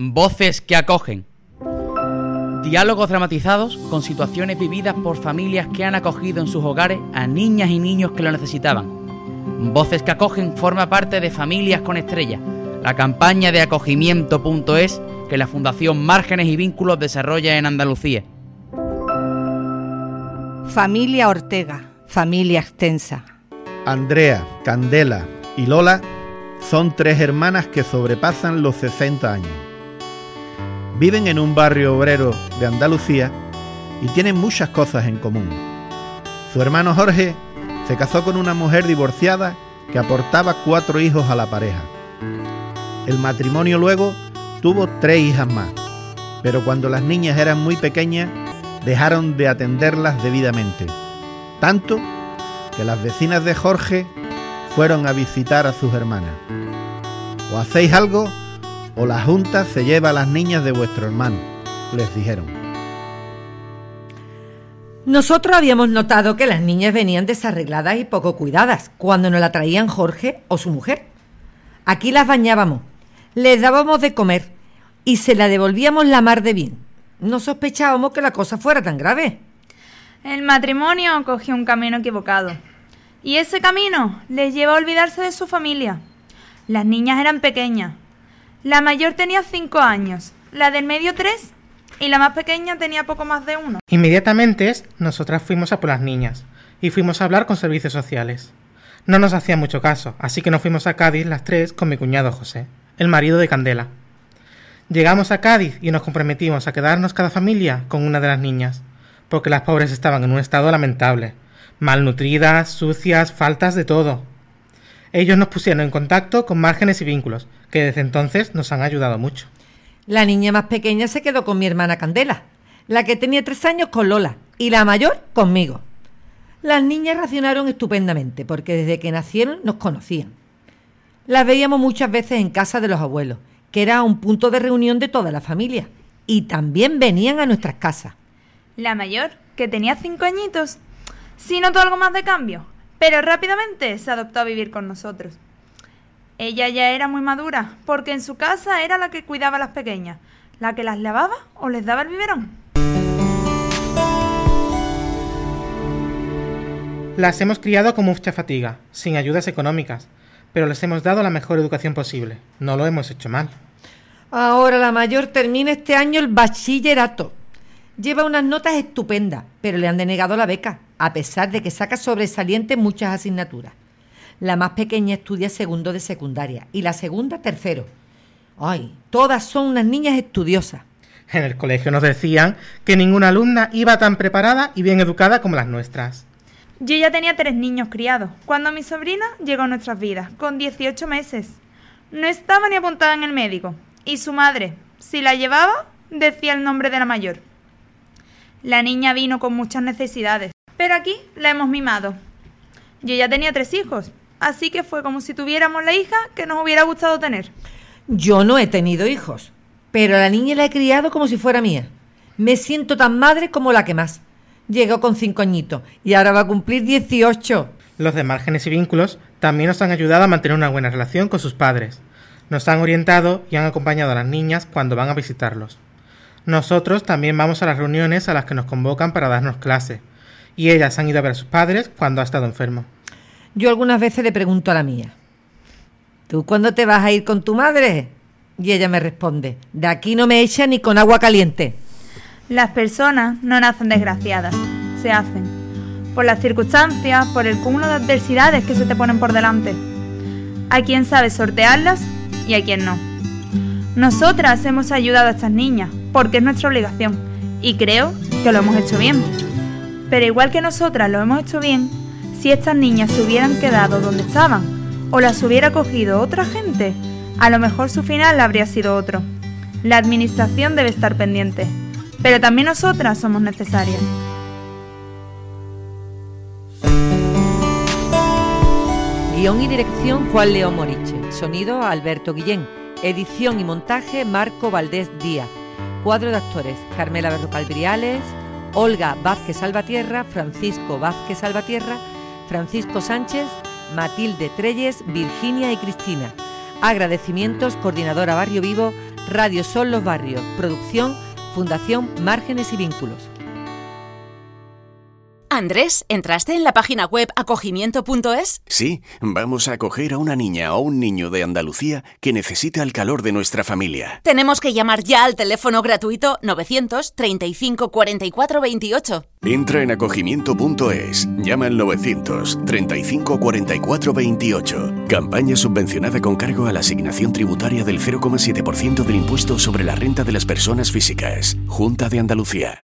Voces que acogen. Diálogos dramatizados con situaciones vividas por familias que han acogido en sus hogares a niñas y niños que lo necesitaban. Voces que acogen forma parte de Familias con Estrella, la campaña de acogimiento.es que la Fundación Márgenes y Vínculos desarrolla en Andalucía. Familia Ortega, familia extensa. Andrea, Candela y Lola son tres hermanas que sobrepasan los 60 años. Viven en un barrio obrero de Andalucía y tienen muchas cosas en común. Su hermano Jorge se casó con una mujer divorciada que aportaba cuatro hijos a la pareja. El matrimonio luego tuvo tres hijas más, pero cuando las niñas eran muy pequeñas dejaron de atenderlas debidamente. Tanto que las vecinas de Jorge fueron a visitar a sus hermanas. O hacéis algo o la Junta se lleva a las niñas de vuestro hermano, les dijeron. Nosotros habíamos notado que las niñas venían desarregladas y poco cuidadas cuando nos la traían Jorge o su mujer. Aquí las bañábamos, les dábamos de comer y se la devolvíamos la mar de bien. No sospechábamos que la cosa fuera tan grave. El matrimonio cogió un camino equivocado. Y ese camino les lleva a olvidarse de su familia. Las niñas eran pequeñas. La mayor tenía cinco años, la del medio tres y la más pequeña tenía poco más de uno. Inmediatamente nosotras fuimos a por las niñas y fuimos a hablar con servicios sociales. No nos hacía mucho caso, así que nos fuimos a Cádiz las tres con mi cuñado José, el marido de Candela. Llegamos a Cádiz y nos comprometimos a quedarnos cada familia con una de las niñas, porque las pobres estaban en un estado lamentable, malnutridas, sucias, faltas de todo. Ellos nos pusieron en contacto con márgenes y vínculos, que desde entonces nos han ayudado mucho. La niña más pequeña se quedó con mi hermana Candela, la que tenía tres años con Lola y la mayor conmigo. Las niñas racionaron estupendamente porque desde que nacieron nos conocían. Las veíamos muchas veces en casa de los abuelos, que era un punto de reunión de toda la familia, y también venían a nuestras casas. La mayor, que tenía cinco añitos, sí notó algo más de cambio, pero rápidamente se adoptó a vivir con nosotros. Ella ya era muy madura, porque en su casa era la que cuidaba a las pequeñas, la que las lavaba o les daba el biberón. Las hemos criado con mucha fatiga, sin ayudas económicas, pero les hemos dado la mejor educación posible. No lo hemos hecho mal. Ahora la mayor termina este año el bachillerato. Lleva unas notas estupendas, pero le han denegado la beca a pesar de que saca sobresaliente muchas asignaturas. La más pequeña estudia segundo de secundaria y la segunda tercero. Ay, todas son unas niñas estudiosas. En el colegio nos decían que ninguna alumna iba tan preparada y bien educada como las nuestras. Yo ya tenía tres niños criados cuando mi sobrina llegó a nuestras vidas, con 18 meses. No estaba ni apuntada en el médico, y su madre, si la llevaba, decía el nombre de la mayor. La niña vino con muchas necesidades, pero aquí la hemos mimado. Yo ya tenía tres hijos, así que fue como si tuviéramos la hija que nos hubiera gustado tener. Yo no he tenido hijos, pero a la niña la he criado como si fuera mía. Me siento tan madre como la que más. Llegó con cinco añitos y ahora va a cumplir 18. Los de márgenes y vínculos también nos han ayudado a mantener una buena relación con sus padres. Nos han orientado y han acompañado a las niñas cuando van a visitarlos. Nosotros también vamos a las reuniones a las que nos convocan para darnos clase, y ellas han ido a ver a sus padres cuando ha estado enfermo. Yo algunas veces le pregunto a la mía, ¿tú cuándo te vas a ir con tu madre? Y ella me responde, de aquí no me echa ni con agua caliente. Las personas no nacen desgraciadas, se hacen. Por las circunstancias, por el cúmulo de adversidades que se te ponen por delante. Hay quien sabe sortearlas y hay quien no. Nosotras hemos ayudado a estas niñas porque es nuestra obligación y creo que lo hemos hecho bien. Pero igual que nosotras lo hemos hecho bien, si estas niñas se hubieran quedado donde estaban o las hubiera cogido otra gente, a lo mejor su final habría sido otro. La administración debe estar pendiente, pero también nosotras somos necesarias. Guión y dirección Juan León Moriche. Sonido Alberto Guillén. Edición y montaje Marco Valdés Díaz. Cuadro de actores Carmela Berrocal Briales, Olga Vázquez Salvatierra, Francisco Vázquez Salvatierra, Francisco Sánchez, Matilde Treyes, Virginia y Cristina. Agradecimientos, Coordinadora Barrio Vivo, Radio Son los Barrios. Producción Fundación Márgenes y Vínculos. Andrés, ¿entraste en la página web acogimiento.es? Sí, vamos a acoger a una niña o un niño de Andalucía que necesita el calor de nuestra familia. Tenemos que llamar ya al teléfono gratuito 935 44 28. Entra en acogimiento.es, llama al 935 44 28. Campaña subvencionada con cargo a la asignación tributaria del 0,7% del impuesto sobre la renta de las personas físicas. Junta de Andalucía.